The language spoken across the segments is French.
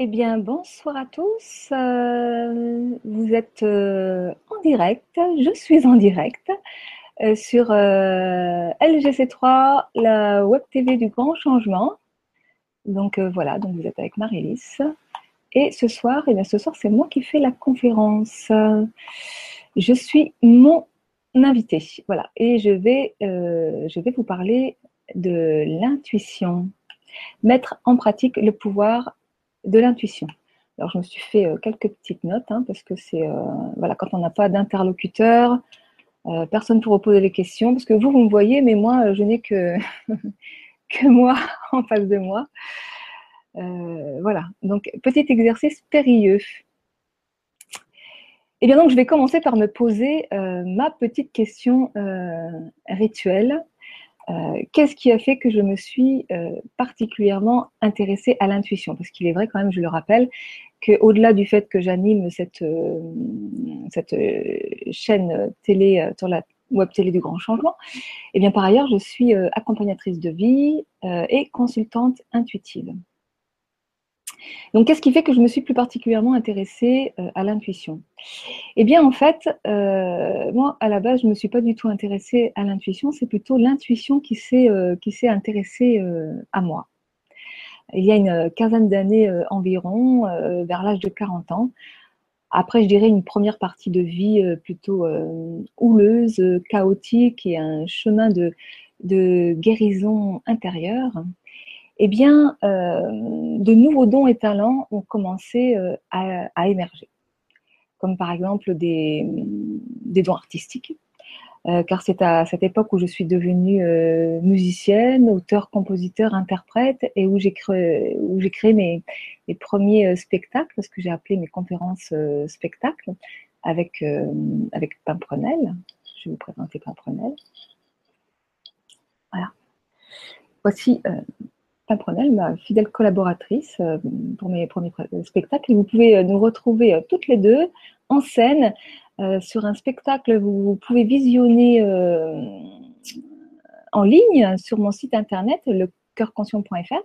Eh bien, bonsoir à tous. Euh, vous êtes euh, en direct, je suis en direct euh, sur LGC3, la web TV du grand changement. Donc voilà, donc vous êtes avec Marie-Lys. Et ce soir, eh bien, ce soir, c'est moi qui fais la conférence. Je suis mon invité. Voilà, et je vais, je vais vous parler de l'intuition. Mettre en pratique le pouvoir de l'intuition. Alors, je me suis fait euh, quelques petites notes hein, parce que c'est euh, voilà, quand on n'a pas d'interlocuteur, euh, personne pour poser les questions. Parce que vous, vous me voyez, mais moi, je n'ai que, que moi en face de moi. voilà, donc petit exercice périlleux. Et eh bien donc, je vais commencer par me poser ma petite question rituelle euh, qu'est-ce qui a fait que je me suis euh, particulièrement intéressée à l'intuition? Parce qu'il est vrai quand même, je le rappelle, qu'au-delà du fait que j'anime cette, euh, cette chaîne télé sur la web télé du grand changement, et eh bien par ailleurs, je suis accompagnatrice de vie et consultante intuitive. Donc, qu'est-ce qui fait que je me suis plus particulièrement intéressée euh, à l'intuition? Eh bien, en fait, euh, moi, à la base, je ne me suis pas du tout intéressée à l'intuition, c'est plutôt l'intuition qui s'est euh, intéressée à moi. Il y a une quinzaine d'années environ, vers l'âge de 40 ans, après, je dirais une première partie de vie plutôt houleuse, chaotique et un chemin de, de guérison intérieure eh bien, euh, de nouveaux dons et talents ont commencé euh, à, émerger, comme par exemple des, dons artistiques, euh, car c'est à cette époque où je suis devenue musicienne, auteur, compositeur, interprète, et où j'ai créé, mes, premiers spectacles, ce que j'ai appelé mes conférences spectacles, avec, avec Pimprenel. Je vais vous présenter Pimprenel. Voilà. Voici Ma fidèle collaboratrice euh, pour mes premiers spectacles. Et vous pouvez euh, nous retrouver euh, toutes les deux en scène sur un spectacle. Vous, pouvez visionner en ligne sur mon site internet, lecoeurconscient.fr,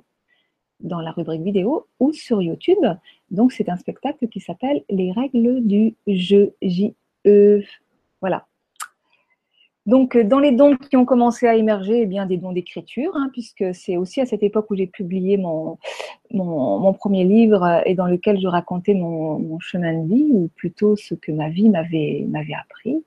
dans la rubrique vidéo ou sur YouTube. Donc, c'est un spectacle qui s'appelle Les règles du jeu J-E. Voilà. Donc, euh, dans les dons qui ont commencé à émerger, eh bien, des dons d'écriture, hein, puisque c'est aussi à cette époque où j'ai publié mon, premier livre euh, et dans lequel je racontais mon, chemin de vie, ou plutôt ce que ma vie m'avait, appris.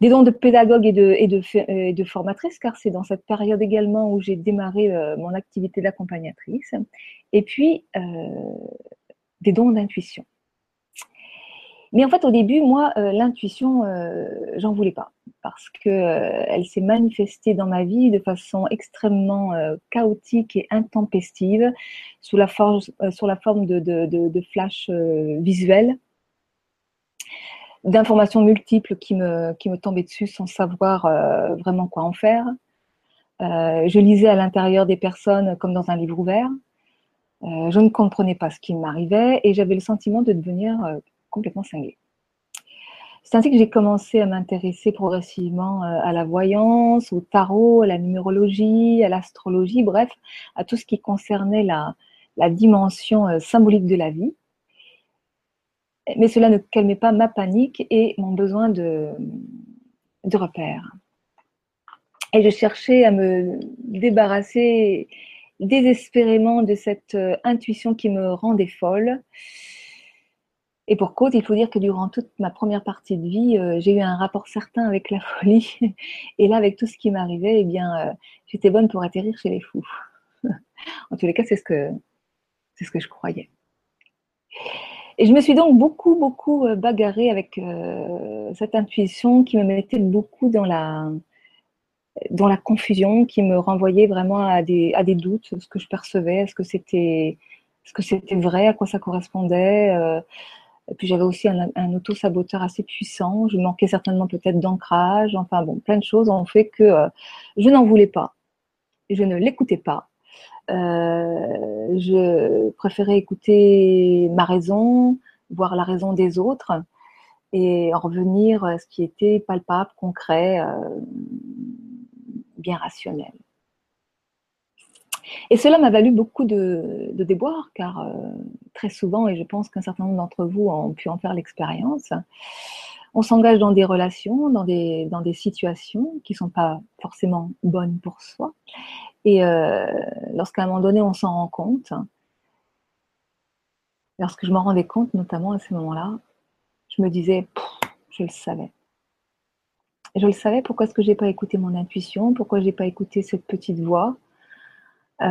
Des dons de pédagogue et de, et de, formatrice, car c'est dans cette période également où j'ai démarré euh, mon activité d'accompagnatrice. Et puis, des dons d'intuition. Mais en fait, au début, moi, l'intuition, j'en voulais pas parce qu'elle euh, s'est manifestée dans ma vie de façon extrêmement euh, chaotique et intempestive, sous la, forme, euh, de, de, visuels, d'informations multiples qui me, qui me tombaient dessus sans savoir vraiment quoi en faire. je lisais à l'intérieur des personnes comme dans un livre ouvert. je ne comprenais pas ce qui m'arrivait et j'avais le sentiment de devenir complètement cinglée. C'est ainsi que j'ai commencé à m'intéresser progressivement euh, à la voyance, au tarot, à la numérologie, à l'astrologie, bref, à tout ce qui concernait la, dimension euh, symbolique de la vie. Mais cela ne calmait pas ma panique et mon besoin de, de repères. Et je cherchais à me débarrasser désespérément de cette euh, intuition qui me rendait folle et pour cause, il faut dire que durant toute ma première partie de vie, euh, j'ai eu un rapport certain avec la folie. Et là, avec tout ce qui m'arrivait, eh bien, euh, j'étais bonne pour atterrir chez les fous. en tous les cas, c'est ce que c'est ce que je croyais. Et je me suis donc beaucoup, beaucoup euh, bagarrée avec cette intuition qui me mettait beaucoup dans la, dans la confusion, qui me renvoyait vraiment à des, à des doutes, ce que je percevais, est-ce que c'était, est-ce que c'était vrai, à quoi ça correspondait. Puis j'avais aussi un, auto-saboteur assez puissant. Je manquais certainement peut-être d'ancrage. Enfin bon, plein de choses ont fait que euh, je n'en voulais pas. Je ne l'écoutais pas. Euh, je préférais écouter ma raison, voir la raison des autres et en revenir à ce qui était palpable, concret, euh, bien rationnel. Et cela m'a valu beaucoup de, de déboires, car euh, très souvent, et je pense qu'un certain nombre d'entre vous ont pu en faire l'expérience, on s'engage dans des relations, dans des, situations qui ne sont pas forcément bonnes pour soi. Et euh, lorsqu'à un moment donné, on s'en rend compte, lorsque je m'en rendais compte, notamment à ce moment-là, je me disais, je le savais. Je le savais, pourquoi est-ce que je n'ai pas écouté mon intuition? Pourquoi je n'ai pas écouté cette petite voix? Il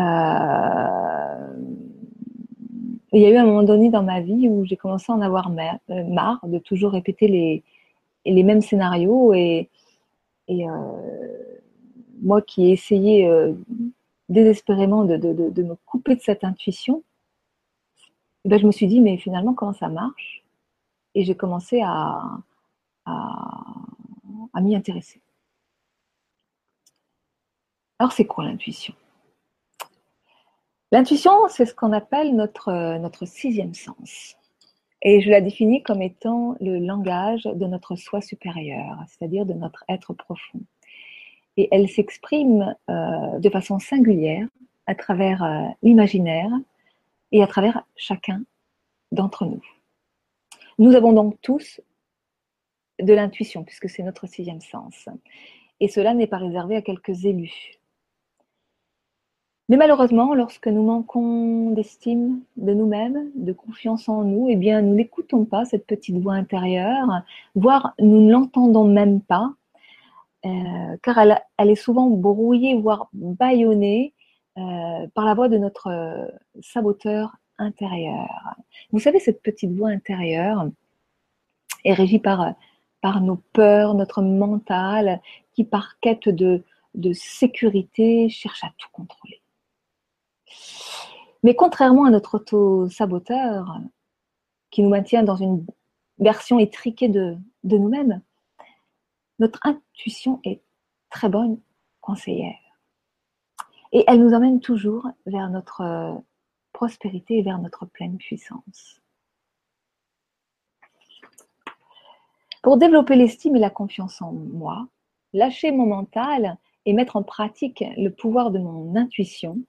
y a eu un moment donné dans ma vie où j'ai commencé à en avoir euh, marre de toujours répéter les, les mêmes scénarios et, et euh, moi qui ai essayé désespérément de, de, de, me couper de cette intuition, ben je me suis dit mais finalement comment ça marche? Et j'ai commencé à, à, à m'y intéresser. Alors c'est quoi l'intuition? L'intuition, c'est ce qu'on appelle notre, notre sixième sens. Et je la définis comme étant le langage de notre soi supérieur, c'est-à-dire de notre être profond. Et elle s'exprime euh, de façon singulière à travers euh, l'imaginaire et à travers chacun d'entre nous. Nous avons donc tous de l'intuition, puisque c'est notre sixième sens. Et cela n'est pas réservé à quelques élus. Mais malheureusement, lorsque nous manquons d'estime de nous-mêmes, de confiance en nous, eh bien, nous n'écoutons pas cette petite voix intérieure, voire nous ne l'entendons même pas, euh, car elle, est souvent brouillée, voire bâillonnée euh, par la voix de notre euh, saboteur intérieur. Vous savez, cette petite voix intérieure est régie par, nos peurs, notre mental, qui par quête de sécurité cherche à tout contrôler. Mais contrairement à notre auto-saboteur, qui nous maintient dans une version étriquée de, nous-mêmes, notre intuition est très bonne conseillère. Et elle nous emmène toujours vers notre prospérité et vers notre pleine puissance. Pour développer l'estime et la confiance en moi, lâcher mon mental et mettre en pratique le pouvoir de mon intuition,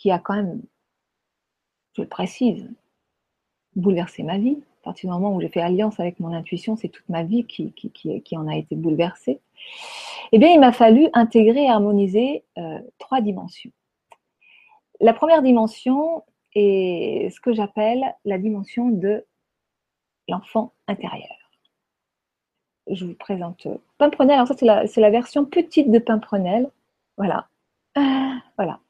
qui a quand même, je le précise, bouleversé ma vie. À partir du moment où j'ai fait alliance avec mon intuition, c'est toute ma vie qui, en a été bouleversée. Eh bien, il m'a fallu intégrer et harmoniser euh, trois dimensions. La première dimension est ce que j'appelle la dimension de l'enfant intérieur. Je vous présente Pimprenel. Alors ça, c'est la, version petite de Pimprenel. Voilà. voilà.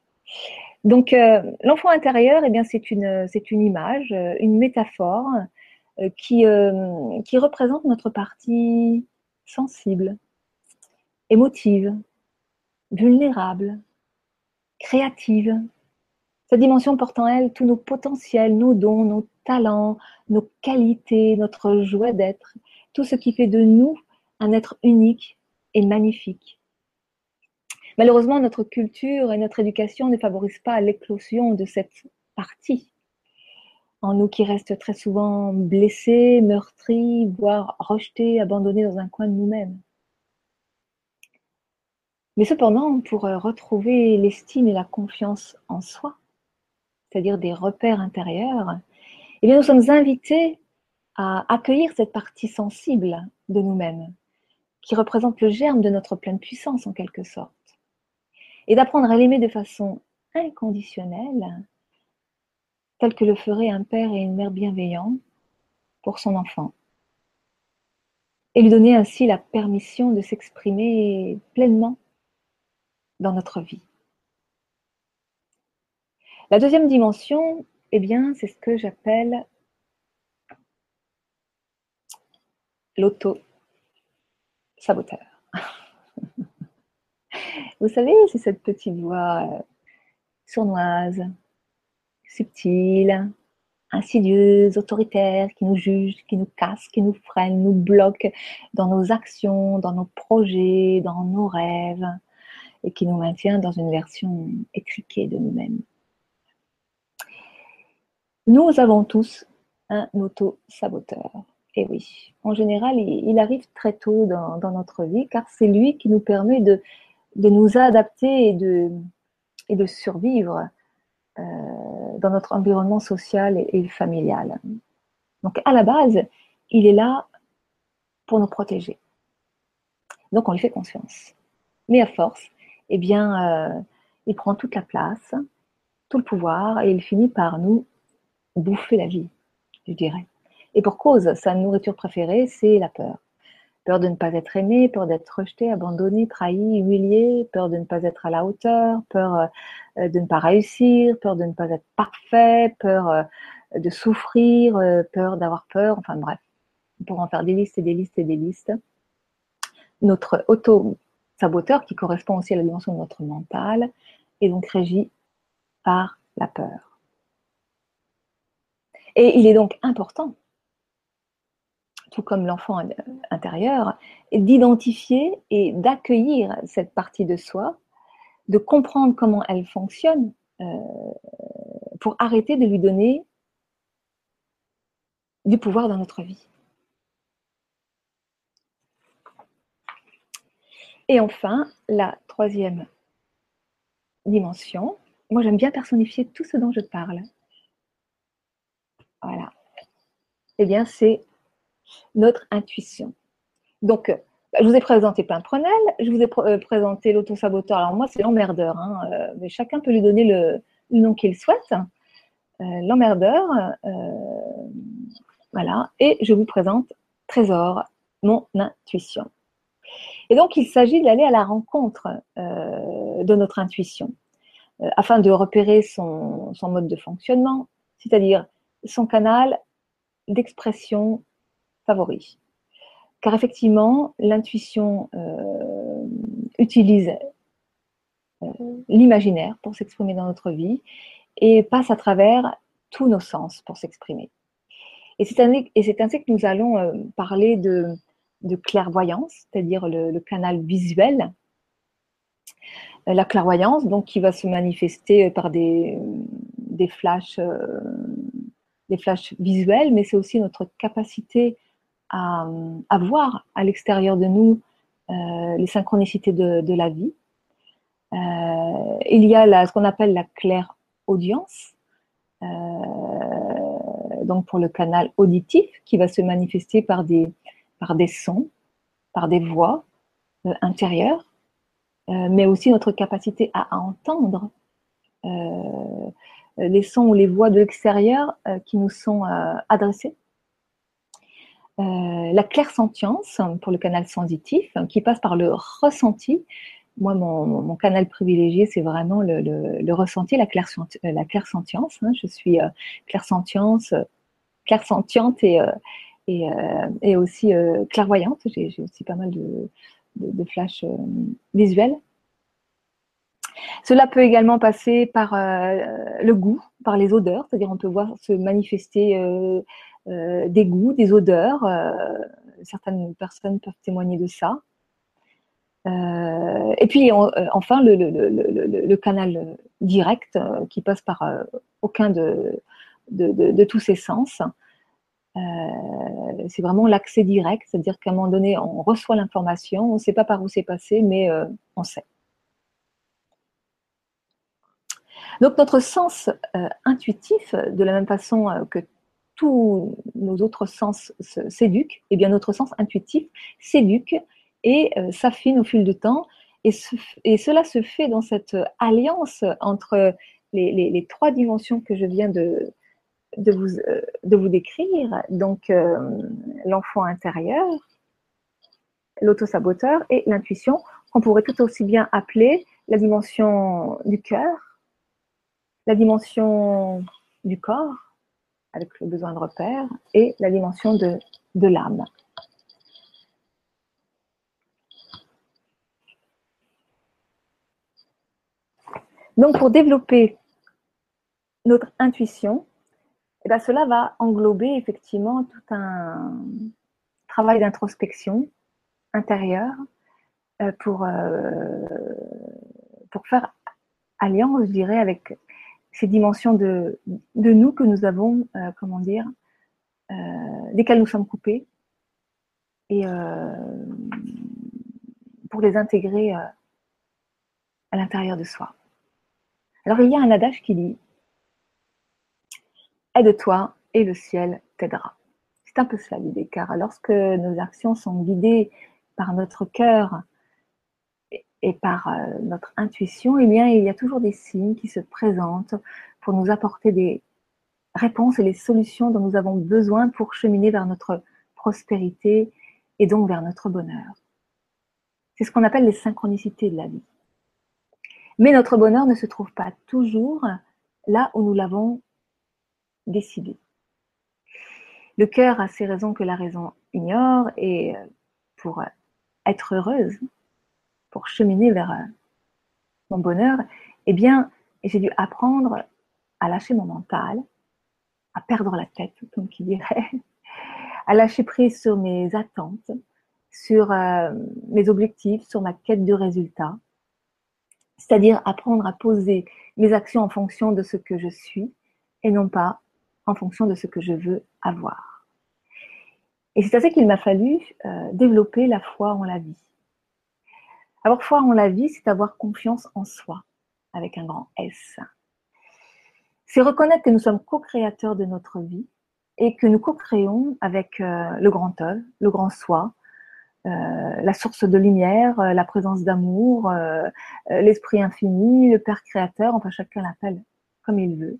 Donc, euh, l'enfant intérieur, eh c'est une, image, euh, une métaphore euh, qui, qui représente notre partie sensible, émotive, vulnérable, créative. Cette dimension porte en elle tous nos potentiels, nos dons, nos talents, nos qualités, notre joie d'être, tout ce qui fait de nous un être unique et magnifique. Malheureusement, notre culture et notre éducation ne favorisent pas l'éclosion de cette partie. En nous qui reste très souvent blessés, meurtris, voire rejetés, abandonnés dans un coin de nous-mêmes. Mais cependant, pour retrouver l'estime et la confiance en soi, c'est-à-dire des repères intérieurs, eh nous sommes invités à accueillir cette partie sensible de nous-mêmes, qui représente le germe de notre pleine puissance en quelque sorte et d'apprendre à l'aimer de façon inconditionnelle, telle que le ferait un père et une mère bienveillants pour son enfant, et lui donner ainsi la permission de s'exprimer pleinement dans notre vie. La deuxième dimension, eh bien, c'est ce que j'appelle l'auto-saboteur. Vous savez, c'est cette petite voix euh, sournoise, subtile, insidieuse, autoritaire, qui nous juge, qui nous casse, qui nous freine, nous bloque dans nos actions, dans nos projets, dans nos rêves, et qui nous maintient dans une version étriquée de nous-mêmes. Nous avons tous un auto-saboteur. Et oui, en général, il, arrive très tôt dans notre vie, car c'est lui qui nous permet de de nous adapter et de, et de survivre euh, dans notre environnement social et, familial. Donc à la base, il est là pour nous protéger. Donc on lui fait confiance. Mais à force, eh bien, euh, il prend toute la place, tout le pouvoir, et il finit par nous bouffer la vie, je dirais. Et pour cause, sa nourriture préférée, c'est la peur. Peur de ne pas être aimé, peur d'être rejeté, abandonné, trahi, humilié, peur de ne pas être à la hauteur, peur euh, de ne pas réussir, peur de ne pas être parfait, peur euh, de souffrir, euh, peur d'avoir peur, enfin bref. On pourra en faire des listes et des listes et des listes. Notre auto-saboteur, qui correspond aussi à la dimension de notre mental, est donc régi par la peur. Et il est donc important tout comme l'enfant intérieur, d'identifier et d'accueillir cette partie de soi, de comprendre comment elle fonctionne euh, pour arrêter de lui donner du pouvoir dans notre vie. Et enfin, la troisième dimension, moi j'aime bien personnifier tout ce dont je parle. Voilà. Eh bien, c'est notre intuition. Donc, euh, je vous ai présenté Pimprenel, je vous ai euh, présenté l'autosaboteur. Alors moi, c'est l'emmerdeur, hein, euh, mais chacun peut lui donner le, nom qu'il souhaite. l'emmerdeur, voilà. Et je vous présente Trésor, mon intuition. Et donc, il s'agit d'aller à la rencontre de notre intuition afin de repérer son mode de fonctionnement, c'est-à-dire son canal d'expression Car effectivement, l'intuition euh, utilise euh, l'imaginaire pour s'exprimer dans notre vie et passe à travers tous nos sens pour s'exprimer. Et c'est ainsi que nous allons euh, parler de, clairvoyance, c'est-à-dire le, canal visuel. La clairvoyance, donc, qui va se manifester par des, des flashs, des flashs visuels, mais c'est aussi notre capacité à, voir à l'extérieur de nous euh, les synchronicités de, la vie. Euh, il y a ce qu'on appelle la claire audience, euh, donc pour le canal auditif, qui va se manifester par des, par des sons, par des voix intérieures, mais aussi notre capacité à entendre les sons ou les voix de l'extérieur qui nous sont adressés euh, la clairsentience pour le canal sensitif, qui passe par le ressenti. Moi, mon, canal privilégié, c'est vraiment le, ressenti, la, euh, la clairsentience. Hein. Je suis euh, clairsentience, clairsentiente et, et, aussi clairvoyante. J'ai aussi pas mal de, de, flashs visuels. Cela peut également passer par le goût, par les odeurs, c'est-à-dire on peut voir se manifester euh, des goûts, des odeurs. Euh, certaines personnes peuvent témoigner de ça. Euh, et puis enfin le, canal direct qui passe par aucun de, de, tous ces sens. c'est vraiment l'accès direct, c'est-à-dire qu'à un moment donné, on reçoit l'information, on ne sait pas par où c'est passé, mais on sait. Donc notre sens intuitif, de la même façon que tous nos autres sens s'éduquent, et eh bien notre sens intuitif s'éduque et euh, s'affine au fil du temps. Et, cela se fait dans cette alliance entre les, trois dimensions que je viens de, vous, euh, de vous, décrire, donc euh, l'enfant intérieur, l'autosaboteur et l'intuition, qu'on pourrait tout aussi bien appeler la dimension du cœur, la dimension du corps avec le besoin de repère, et la dimension de, l'âme. Donc pour développer notre intuition, eh bien, cela va englober effectivement tout un travail d'introspection intérieure euh, pour, euh, pour faire alliance, je dirais, avec ces dimensions de, nous que nous avons, euh, comment dire, euh, desquelles nous sommes coupés, et euh, pour les intégrer à l'intérieur de soi. Alors il y a un adage qui dit Aide-toi et le ciel t'aidera. C'est un peu cela l'idée, car lorsque nos actions sont guidées par notre cœur et par euh, notre intuition, eh il y a toujours des signes qui se présentent pour nous apporter des réponses et les solutions dont nous avons besoin pour cheminer vers notre prospérité et donc vers notre bonheur. C'est ce qu'on appelle les synchronicités de la vie. Mais notre bonheur ne se trouve pas toujours là où nous l'avons décidé. Le cœur a ses raisons que la raison ignore et euh, pour être heureuse, pour cheminer vers euh, mon bonheur, eh bien, j'ai dû apprendre à lâcher mon mental, à perdre la tête, comme qui dirait, à lâcher prise sur mes attentes, sur euh, mes objectifs, sur ma quête de résultats, c'est-à-dire apprendre à poser mes actions en fonction de ce que je suis et non pas en fonction de ce que je veux avoir. Et c'est à ça qu'il m'a fallu euh, développer la foi en la vie. Avoir foi en la vie, c'est avoir confiance en soi, avec un grand S. C'est reconnaître que nous sommes co-créateurs de notre vie et que nous co-créons avec euh, le grand œuvre, le grand soi, euh, la source de lumière, euh, la présence d'amour, l'esprit infini, le Père créateur, enfin chacun l'appelle comme il veut.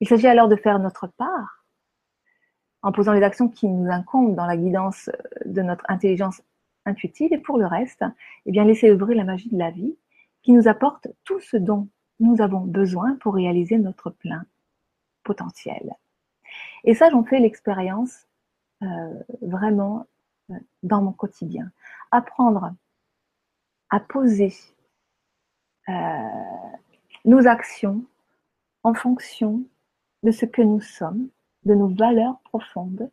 Il s'agit alors de faire notre part en posant les actions qui nous incombent dans la guidance de notre intelligence intuitive et pour le reste, eh bien laisser œuvrer la magie de la vie qui nous apporte tout ce dont nous avons besoin pour réaliser notre plein potentiel. Et ça, j'en fais l'expérience euh, vraiment euh, dans mon quotidien. Apprendre à poser euh, nos actions en fonction de ce que nous sommes, de nos valeurs profondes,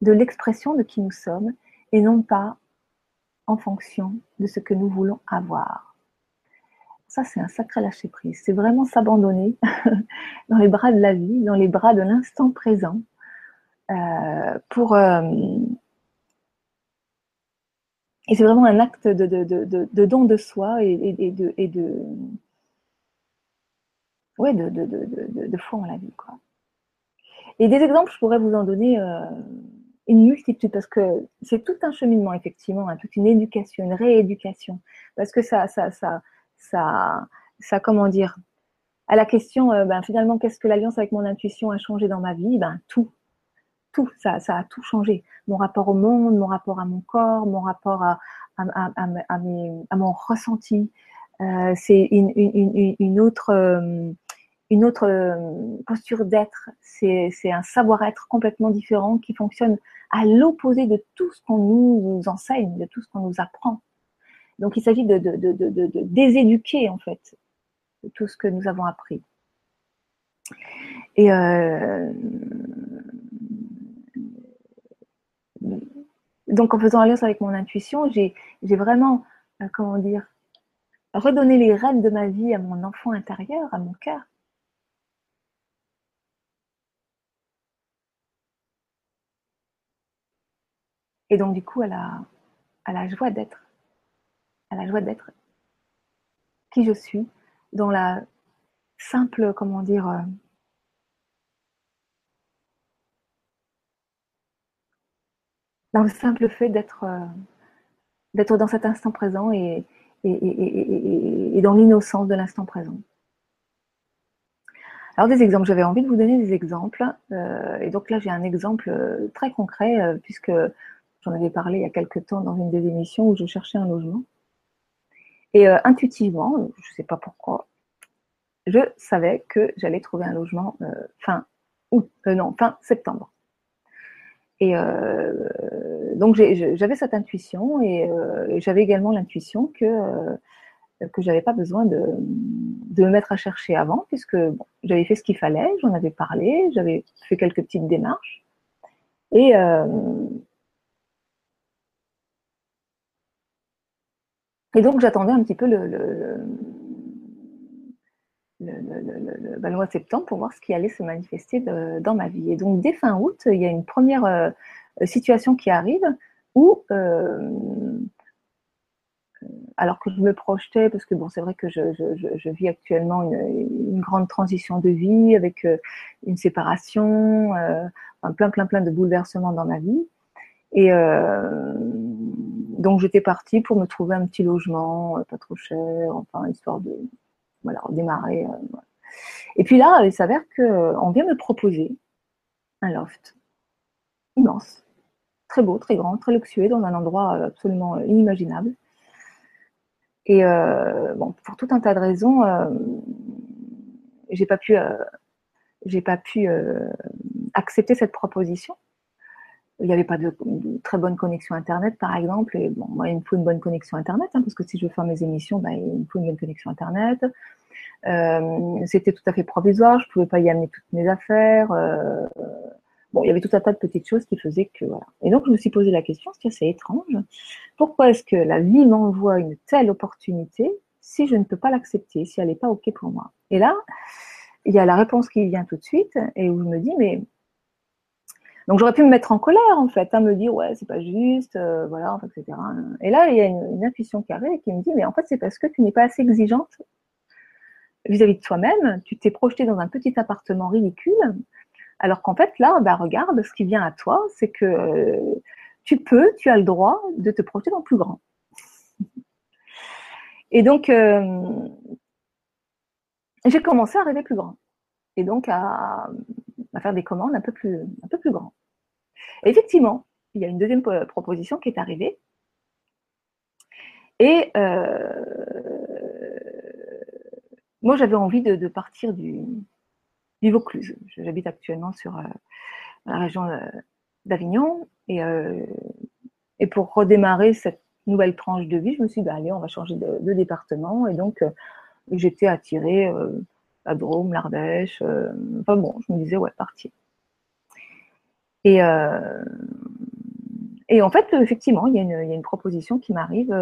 de l'expression de qui nous sommes, et non pas en fonction de ce que nous voulons avoir. Ça, c'est un sacré lâcher-prise. C'est vraiment s'abandonner dans les bras de la vie, dans les bras de l'instant présent, euh, pour... Euh, et c'est vraiment un acte de, don de soi et, de... Ouais, de, foi en la vie, quoi. Et des exemples, je pourrais vous en donner euh, une multitude, parce que c'est tout un cheminement, effectivement, hein, toute une éducation, une rééducation, parce que ça, ça, ça, ça, ça comment dire, à la question, euh, ben, finalement, qu'est-ce que l'alliance avec mon intuition a changé dans ma vie? Ben tout, tout, ça, ça a tout changé. Mon rapport au monde, mon rapport à mon corps, mon rapport à, à, mon ressenti. Euh, c'est une, une, une, autre, une autre euh, posture d'être, c'est un savoir-être complètement différent qui fonctionne à l'opposé de tout ce qu'on nous enseigne, de tout ce qu'on nous apprend. Donc il s'agit de, déséduquer en fait tout ce que nous avons appris. Et euh, donc en faisant alliance avec mon intuition, j'ai vraiment, euh, comment dire, redonné les rênes de ma vie à mon enfant intérieur, à mon cœur. Et donc, du coup, à la, à la joie d'être, à la joie d'être qui je suis, dans la simple, comment dire, euh, dans le simple fait d'être euh, d'être dans cet instant présent et, dans l'innocence de l'instant présent. Alors des exemples, j'avais envie de vous donner des exemples. Euh, et donc là, j'ai un exemple très concret, puisque J'en avais parlé il y a quelques temps dans une des émissions où je cherchais un logement. Et euh, intuitivement, je ne sais pas pourquoi, je savais que j'allais trouver un logement euh, fin août, euh, non, fin septembre. Et donc j'avais cette intuition et, j'avais également l'intuition que que j'avais pas besoin de, de, me mettre à chercher avant, puisque j'avais fait ce qu'il fallait, j'en avais parlé, j'avais fait quelques petites démarches. Et, Et donc, j'attendais un petit peu le, le, le, mois de septembre pour voir ce qui allait se manifester dans ma vie. Et donc, dès fin août, il y a une première euh, situation qui arrive où euh, alors que je me projetais, parce que bon, c'est vrai que je, je, je, vis actuellement une, grande transition de vie avec euh, une séparation, enfin, plein, plein, plein de bouleversements dans ma vie. Et donc j'étais partie pour me trouver un petit logement, pas trop cher, enfin histoire de voilà. Voilà. Et puis là, il s'avère qu'on vient me proposer un loft immense, très beau, très grand, très luxueux, dans un endroit absolument inimaginable. Et euh, bon, pour tout un tas de raisons, euh, j'ai pas pu, euh, j'ai pas pu euh, accepter cette proposition. Il n'y avait pas de, très bonne connexion internet, par exemple. Et bon, moi, il me faut une bonne connexion internet, hein, parce que si je veux faire mes émissions, ben, il me faut une bonne connexion internet. Euh, c'était tout à fait provisoire, je pouvais pas y amener toutes mes affaires. Euh, bon, il y avait tout un tas de petites choses qui faisaient que voilà. Et donc je me suis posé la question, c'est assez étrange. Pourquoi est-ce que la vie m'envoie une telle opportunité si je ne peux pas l'accepter, si elle n'est pas ok pour moi? Et là, il y a la réponse qui vient tout de suite et où je me dis mais donc j'aurais pu me mettre en colère en fait, hein, me dire ouais c'est pas juste, euh, voilà, etc. Et là il y a une, intuition qui arrive et qui me dit mais en fait c'est parce que tu n'es pas assez exigeante vis-à-vis de toi-même, tu t'es projeté dans un petit appartement ridicule, alors qu'en fait, là, bah, regarde, ce qui vient à toi, c'est que euh, tu peux, tu as le droit de te projeter dans plus grand. Et donc, euh, j'ai commencé à rêver plus grand. Et donc, à, faire des commandes un peu plus, un peu plus grand. Effectivement, il y a une deuxième proposition qui est arrivée. Et euh, moi, j'avais envie de, partir du, Vaucluse. J'habite actuellement sur euh, la région euh, d'Avignon. Et, pour redémarrer cette nouvelle tranche de vie, je me suis dit, bah, allez, on va changer de, département. Et donc, j'étais attirée à Drôme, l'Ardèche. enfin bon, je me disais, ouais, partir. Et, et en fait, effectivement, il y a une, proposition qui m'arrive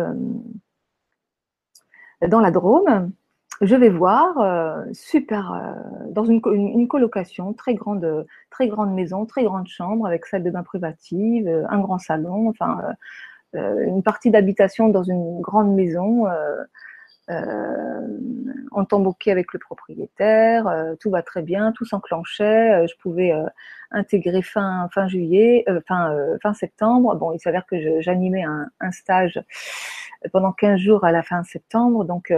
dans la Drôme je vais voir, euh, super, euh, dans une, une, colocation, très grande, très grande maison, très grande chambre avec salle de bain privative, euh, un grand salon, enfin euh, une partie d'habitation dans une grande maison. On tombe avec le propriétaire, tout va très bien, tout s'enclenchait. je pouvais intégrer fin fin juillet, fin fin septembre. Bon, il s'avère que j'animais un, stage pendant 15 jours à la fin septembre, donc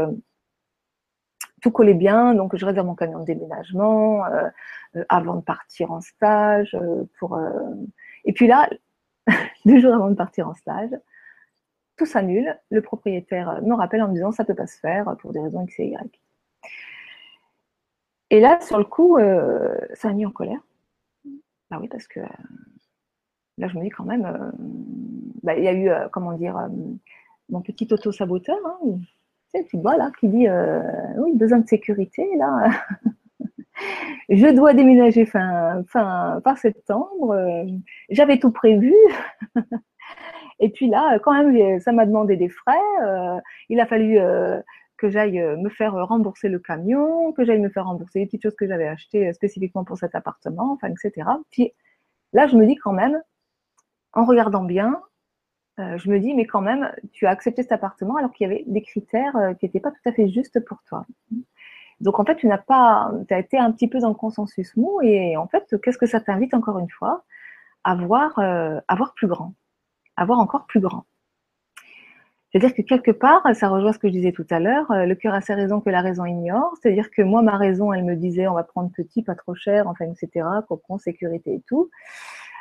tout collait bien, donc je réserve mon camion de déménagement euh, euh, avant de partir en stage. Euh, euh, Et puis là, deux jours avant de partir en stage, tout s'annule. Le propriétaire me rappelle en me disant ça peut pas se faire pour des raisons X et Y. Et là, sur le coup, ça m'a mis en colère. Bah oui, parce que là, je me dis quand même, bah, il y a eu, comment dire, mon petit auto-saboteur, hein, tu vois là, qui dit euh, oui, besoin de sécurité là. je dois déménager fin, fin, fin septembre. Euh, j'avais tout prévu. Et puis là, quand même, ça m'a demandé des frais. Euh, il a fallu euh, que j'aille me faire rembourser le camion, que j'aille me faire rembourser les petites choses que j'avais achetées spécifiquement pour cet appartement, enfin, etc. Puis là, je me dis quand même, en regardant bien, euh, je me dis, mais quand même, tu as accepté cet appartement alors qu'il y avait des critères euh, qui n'étaient pas tout à fait justes pour toi. Donc en fait, tu n'as pas, tu as été un petit peu dans le consensus mou et en fait, qu'est-ce que ça t'invite encore une fois euh, à voir plus grand, à voir encore plus grand. C'est-à-dire que quelque part, ça rejoint ce que je disais tout à l'heure, le cœur a ses raisons que la raison ignore. C'est-à-dire que moi, ma raison, elle me disait, on va prendre petit, pas trop cher, enfin, etc., cocon, sécurité et tout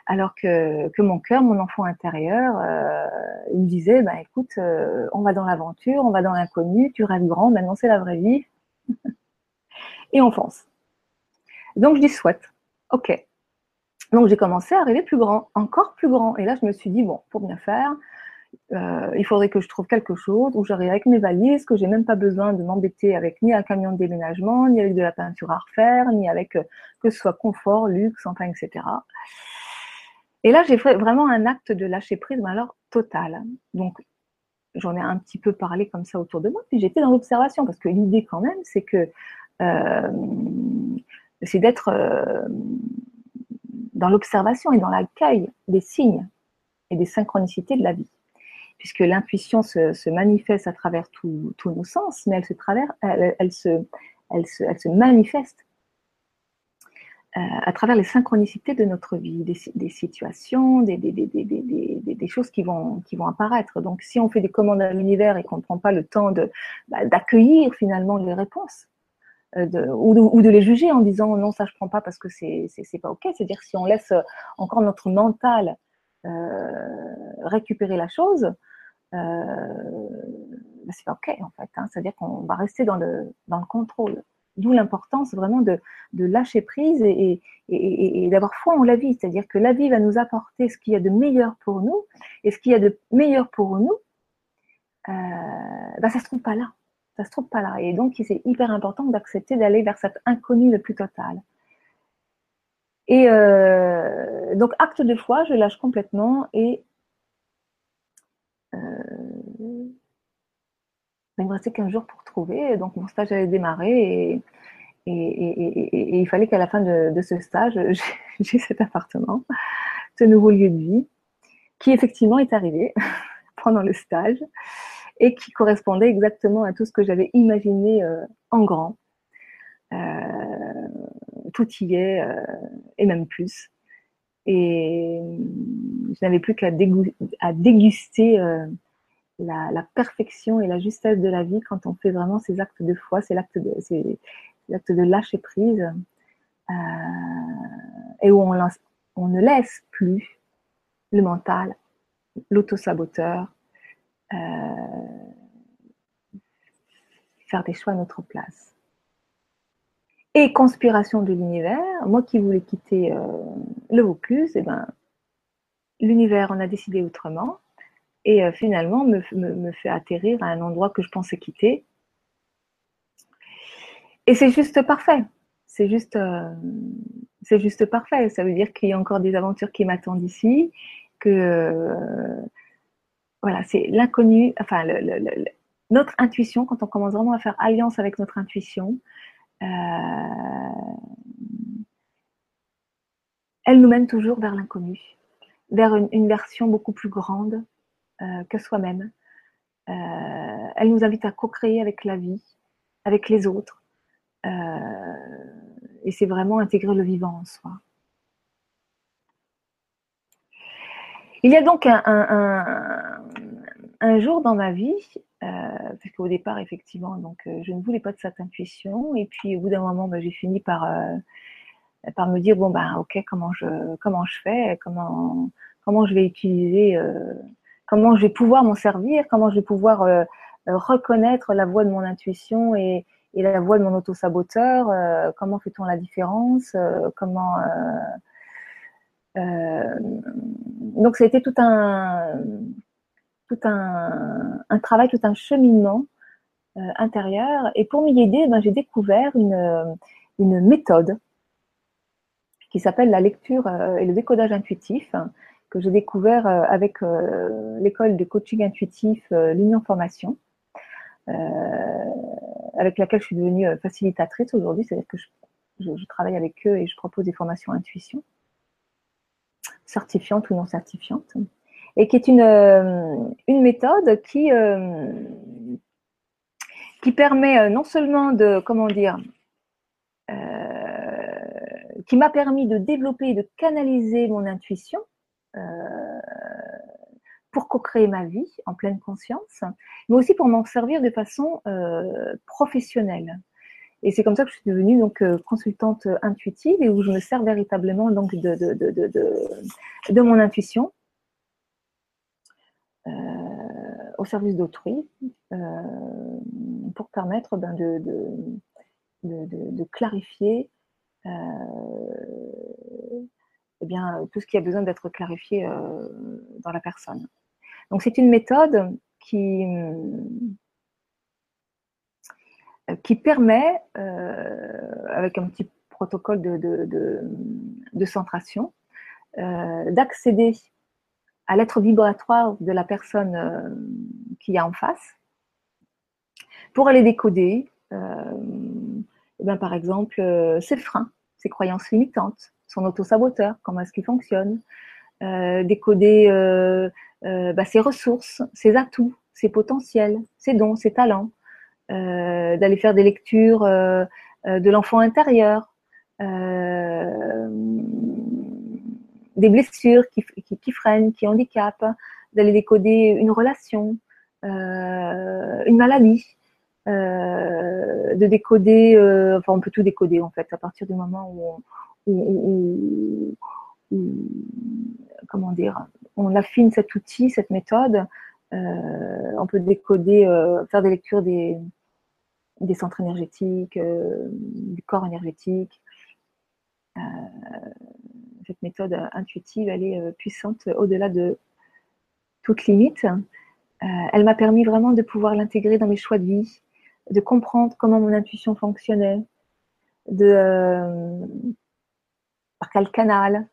alors que, mon cœur, mon enfant intérieur, euh, il me disait, bah, écoute, euh, on va dans l'aventure, on va dans l'inconnu, tu rêves grand, maintenant c'est la vraie vie. et on fonce. Donc je dis soit, ok. Donc j'ai commencé à rêver plus grand, encore plus grand. Et là je me suis dit, bon, pour bien faire, euh, il faudrait que je trouve quelque chose où j'arrive avec mes valises, que j'ai même pas besoin de m'embêter avec ni un camion de déménagement, ni avec de la peinture à refaire, ni avec euh, que ce soit confort, luxe, enfin, etc. Et là, j'ai fait vraiment un acte de lâcher prise, mais alors total. Donc, j'en ai un petit peu parlé comme ça autour de moi, puis j'étais dans l'observation, parce que l'idée quand même, c'est que euh, c'est d'être dans l'observation et dans l'accueil des signes et des synchronicités de la vie. puisque l'intuition se, manifeste à travers tous nos sens, mais elle se, travers, elle, se, elle, se, elle se manifeste euh, à travers les synchronicités de notre vie, des, situations, des, choses qui vont, qui vont apparaître. Donc, si on fait des commandes à l'univers et qu'on ne prend pas le temps bah, d'accueillir finalement les réponses, euh, ou, de, les juger en disant non, ça je prends pas parce que c'est pas ok. C'est-à-dire si on laisse encore notre mental euh, récupérer la chose, euh, bah, c'est pas ok en fait. Hein. C'est-à-dire qu'on va rester dans le, dans le contrôle. D'où l'importance vraiment de, lâcher prise et, d'avoir foi en la vie. C'est-à-dire que la vie va nous apporter ce qu'il y a de meilleur pour nous. Et ce qu'il y a de meilleur pour nous, euh, bah, ça se trouve pas là. Ça se trouve pas là. Et donc, c'est hyper important d'accepter d'aller vers cet inconnu le plus total. Et euh, donc, acte de foi, je lâche complètement et euh, il me restait 15 jours pour trouver. Donc, mon stage avait démarré et, et, il fallait qu'à la fin de, ce stage, j'ai cet appartement, ce nouveau lieu de vie, qui effectivement est arrivé pendant le stage et qui correspondait exactement à tout ce que j'avais imaginé euh, en grand. Euh, tout y est, euh, et même plus. Et je n'avais plus qu'à déguster la, perfection et la justesse de la vie quand on fait vraiment ces actes de foi, c'est l'acte de, de lâcher prise, et où on, on, ne laisse plus le mental, l'auto-saboteur, euh, faire des choix à notre place. Et conspiration de l'univers, moi qui voulais quitter euh, le Vaucluse, eh ben, l'univers en a décidé autrement et euh, finalement me, fait atterrir à un endroit que je pensais quitter. Et c'est juste parfait. C'est juste, c'est juste parfait. Ça veut dire qu'il y a encore des aventures qui m'attendent ici, que voilà, c'est l'inconnu, enfin notre intuition, quand on commence vraiment à faire alliance avec notre intuition, elle nous mène toujours vers l'inconnu, vers une, version beaucoup plus grande, euh, que soi-même. Euh, elle nous invite à co-créer avec la vie, avec les autres. Euh, et c'est vraiment intégrer le vivant en soi. Il y a donc un, jour dans ma vie, euh, parce qu'au départ, effectivement, donc, je ne voulais pas de cette intuition, et puis au bout d'un moment, bah, j'ai fini par, par me dire, bon, ben, ok, comment je, comment je fais, comment, comment je vais utiliser comment je vais pouvoir m'en servir, comment je vais pouvoir euh, euh, reconnaître la voix de mon intuition et, la voix de mon auto-saboteur, euh, comment fait-on la différence, comment... donc ça a été tout un, tout un, travail, tout un cheminement intérieur. Et pour m'y aider, ben, j'ai découvert une, une méthode qui s'appelle la lecture et le décodage intuitif, que j'ai découvert euh, avec euh, l'école de coaching intuitif euh, l'Union Formation, avec laquelle je suis devenue facilitatrice aujourd'hui, c'est-à-dire que je, travaille avec eux et je propose des formations intuition, certifiantes ou non certifiantes, et qui est une, une méthode qui, qui permet non seulement de, comment dire, qui m'a permis de développer et de canaliser mon intuition, euh, pour co-créer ma vie en pleine conscience, mais aussi pour m'en servir de façon euh, professionnelle. Et c'est comme ça que je suis devenue donc euh, consultante intuitive et où je me sers véritablement donc de, de, de, de mon intuition au service d'autrui pour permettre ben, de, clarifier eh bien, tout ce qui a besoin d'être clarifié euh, dans la personne. Donc c'est une méthode qui, euh, permet, euh, avec un petit protocole de, centration, d'accéder à l'être vibratoire de la personne qui est en face. Pour aller décoder, eh bien, par exemple, ses freins, ses croyances limitantes, son auto-saboteur, comment est-ce qu'il fonctionne, euh, décoder euh, bah, ses ressources, ses atouts, ses potentiels, ses dons, ses talents, d'aller faire des lectures de l'enfant intérieur, des blessures qui, freinent, qui handicapent, d'aller décoder une relation, une maladie, de décoder, enfin on peut tout décoder en fait à partir du moment où comment dire, on affine cet outil, cette méthode, euh, on peut décoder, euh, faire des lectures des, des centres énergétiques, euh, du corps énergétique. Cette méthode intuitive, elle est puissante au-delà de toute limite. elle m'a permis vraiment de pouvoir l'intégrer dans mes choix de vie, de comprendre comment mon intuition fonctionnait, par quel canal,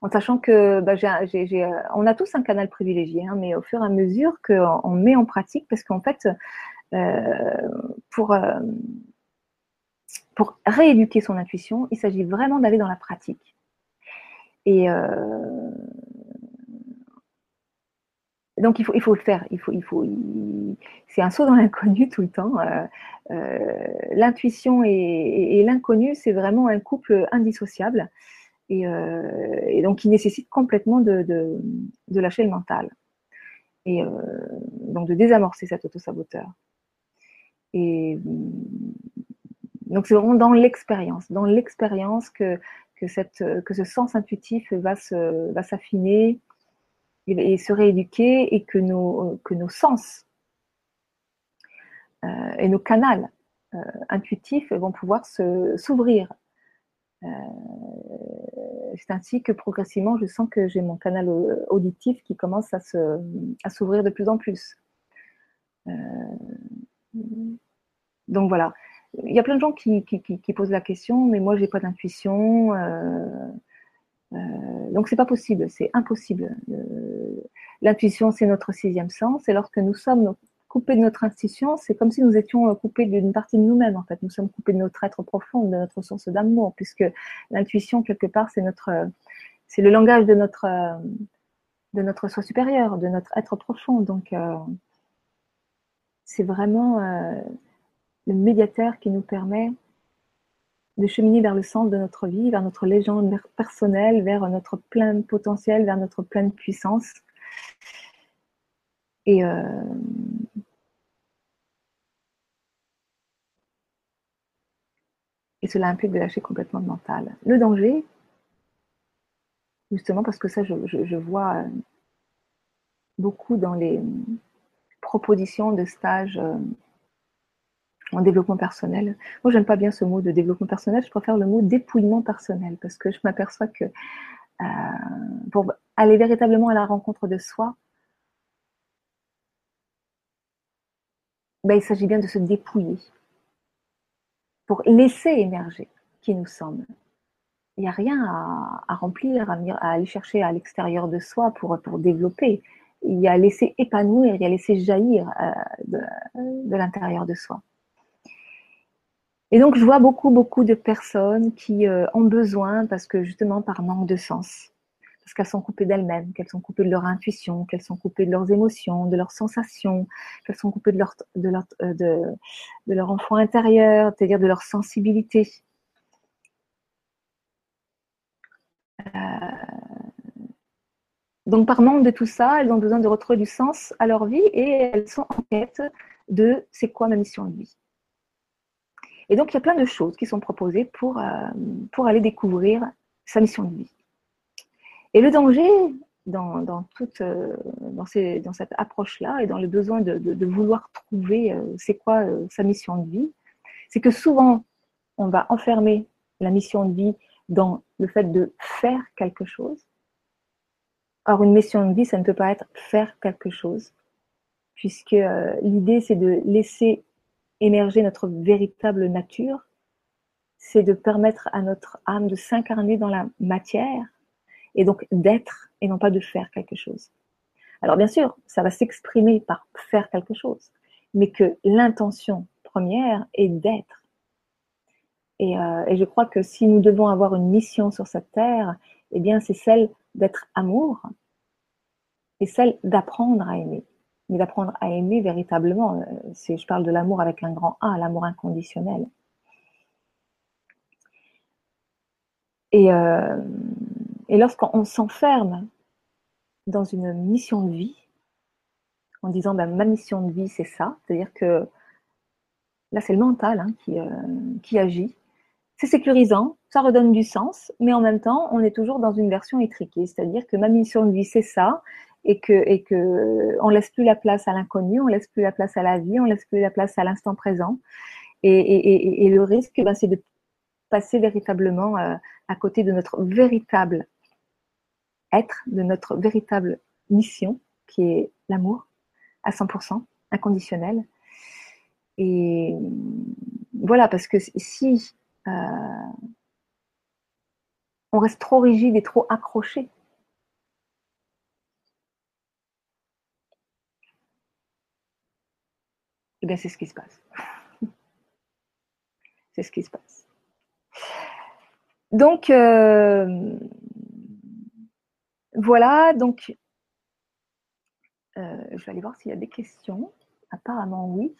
en sachant que bah, euh, on a tous un canal privilégié, hein, mais au fur et à mesure qu'on met en pratique, parce qu'en fait, euh, euh, pour rééduquer son intuition, il s'agit vraiment d'aller dans la pratique. Et donc il faut, il faut le faire. Il faut, il faut, c'est un saut dans l'inconnu tout le temps. L'intuition et l'inconnu, c'est vraiment un couple indissociable. Euh, et, donc qui nécessite complètement de, de, lâcher le mental et euh, donc de désamorcer cet autosaboteur. Et donc c'est vraiment dans l'expérience, dans l'expérience que, que, cette, que ce sens intuitif va, va s'affiner et, se rééduquer et que nos, que nos sens euh, et nos canaux intuitifs vont pouvoir s'ouvrir euh, c'est ainsi que progressivement, je sens que j'ai mon canal auditif qui commence à, s'ouvrir de plus en plus. Euh, donc voilà. Il y a plein de gens qui, posent la question, mais moi, j'ai pas d'intuition. Euh, euh, donc c'est pas possible, c'est impossible. L'intuition, c'est notre sixième sens, et lorsque nous sommes coupés de notre institution, c'est comme si nous étions euh, coupés d'une partie de nous-mêmes. En fait, nous sommes coupés de notre être profond, de notre source d'amour, puisque l'intuition quelque part, c'est notre, euh, c'est le langage euh, de notre soi supérieur, de notre être profond. Donc, c'est vraiment le médiateur qui nous permet de cheminer vers le centre de notre vie, vers notre légende personnelle, vers notre plein potentiel, vers notre pleine puissance. Et, Et cela implique de lâcher complètement le mental. Le danger, justement parce que ça, je, vois euh, beaucoup dans les propositions de stages euh, en développement personnel. Moi, j'aime pas bien ce mot de développement personnel, je préfère le mot dépouillement personnel parce que je m'aperçois que euh, pour aller véritablement à la rencontre de soi, ben, il s'agit bien de se dépouiller pour laisser émerger qui nous sommes. Il n'y a rien à, remplir, à, aller chercher à l'extérieur de soi pour, pour développer. Il y a laisser épanouir, il y a laisser jaillir euh, de l'intérieur de soi. Et donc, je vois beaucoup, beaucoup de personnes qui euh, ont besoin, parce que justement, par manque de sens, parce qu'elles sont coupées d'elles-mêmes, qu'elles sont coupées de leur intuition, qu'elles sont coupées de leurs émotions, de leurs sensations, qu'elles sont coupées de leur, euh, enfant intérieur, c'est-à-dire de leur sensibilité. Euh, donc par manque de tout ça, elles ont besoin de retrouver du sens à leur vie et elles sont en quête de c'est quoi ma mission de vie. Et donc il y a plein de choses qui sont proposées pour, euh, pour aller découvrir sa mission de vie. Et le danger dans, toute, euh, dans, dans cette approche-là et dans le besoin de, vouloir trouver euh, c'est quoi sa mission de vie, c'est que souvent on va enfermer la mission de vie dans le fait de faire quelque chose. Or, une mission de vie, ça ne peut pas être faire quelque chose, puisque l'idée, c'est de laisser émerger notre véritable nature, c'est de permettre à notre âme de s'incarner dans la matière et donc d'être et non pas de faire quelque chose. Alors bien sûr, ça va s'exprimer par faire quelque chose, mais que l'intention première est d'être. Et, euh, et, je crois que si nous devons avoir une mission sur cette terre, eh bien c'est celle d'être amour, et celle d'apprendre à aimer. Mais d'apprendre à aimer véritablement, euh, je parle de l'amour avec un grand A, l'amour inconditionnel. Et, euh, lorsqu'on s'enferme dans une mission de vie, en disant ben, ma mission de vie c'est ça, c'est-à-dire que là c'est le mental hein, qui, euh, qui agit, c'est sécurisant, ça redonne du sens, mais en même temps, on est toujours dans une version étriquée, c'est-à-dire que ma mission de vie, c'est ça, et que, et que on laisse plus la place à l'inconnu, on laisse plus la place à la vie, on laisse plus la place à l'instant présent, et, le risque, ben, c'est de passer véritablement euh, à côté de notre véritable être, de notre véritable mission, qui est l'amour, à 100%, inconditionnel. Et voilà, parce que si euh, on reste trop rigide et trop accroché. C'est ce qui se passe. c'est ce qui se passe. Donc, euh, voilà, donc, euh, je vais aller voir s'il y a des questions. Apparemment, oui.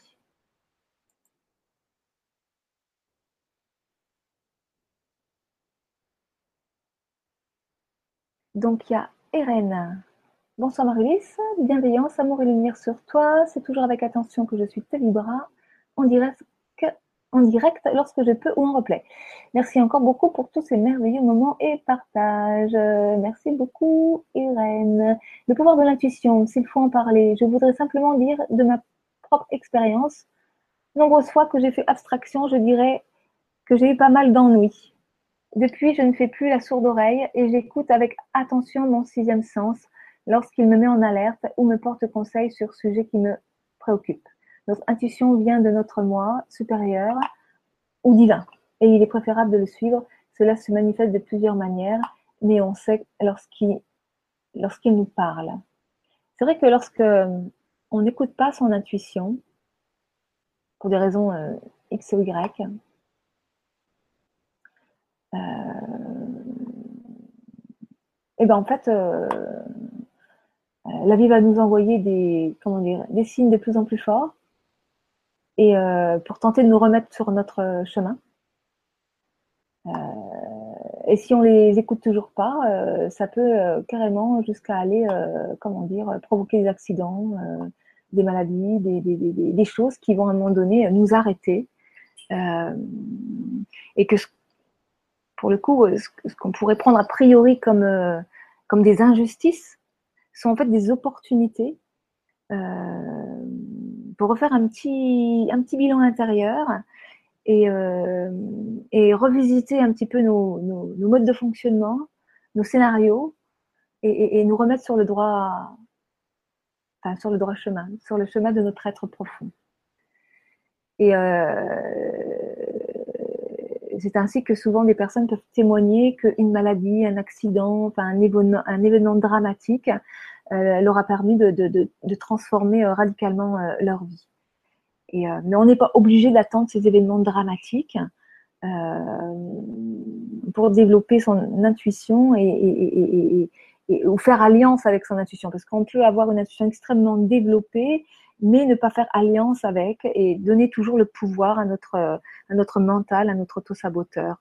Donc il y a Eren. Bonsoir Marilys, bienveillance, amour et lumière sur toi. C'est toujours avec attention que je suis tes bras en direct, en direct lorsque je peux ou en replay. Merci encore beaucoup pour tous ces merveilleux moments et partages. Merci beaucoup Irène. Le pouvoir de l'intuition, s'il faut en parler, je voudrais simplement dire de ma propre expérience. Nombreuses fois que j'ai fait abstraction, je dirais que j'ai eu pas mal d'ennuis depuis, je ne fais plus la sourde oreille et j'écoute avec attention mon sixième sens lorsqu'il me met en alerte ou me porte conseil sur sujet qui me préoccupe. Notre intuition vient de notre moi supérieur ou divin et il est préférable de le suivre. Cela se manifeste de plusieurs manières, mais on sait lorsqu'il nous parle. C'est vrai que lorsque on n'écoute pas son intuition, pour des raisons euh, X ou Y, et euh, eh ben en fait, euh, euh, la vie va nous envoyer des, comment dire, des signes de plus en plus forts et pour tenter de nous remettre sur notre chemin. et si on les écoute toujours pas, ça peut carrément jusqu'à aller, comment dire, provoquer des accidents, des maladies, des, choses qui vont à un moment donné nous arrêter. et que pour le coup, euh, ce qu'on pourrait prendre a priori euh, comme des injustices sont en fait des opportunités euh, pour refaire un petit, bilan intérieur et, et revisiter un petit peu nos, modes de fonctionnement, nos scénarios et, nous remettre sur le droit, sur le droit chemin, sur le chemin de notre être profond. Et c'est ainsi que souvent des personnes peuvent témoigner qu'une maladie, un accident, enfin un événement, dramatique euh, leur a permis de, transformer euh, radicalement euh, leur vie. Mais on n'est pas obligé d'attendre ces événements dramatiques pour développer son intuition et, ou faire alliance avec son intuition, parce qu'on peut avoir une intuition extrêmement développée mais ne pas faire alliance avec et donner toujours le pouvoir à notre, à notre mental, à notre auto-saboteur.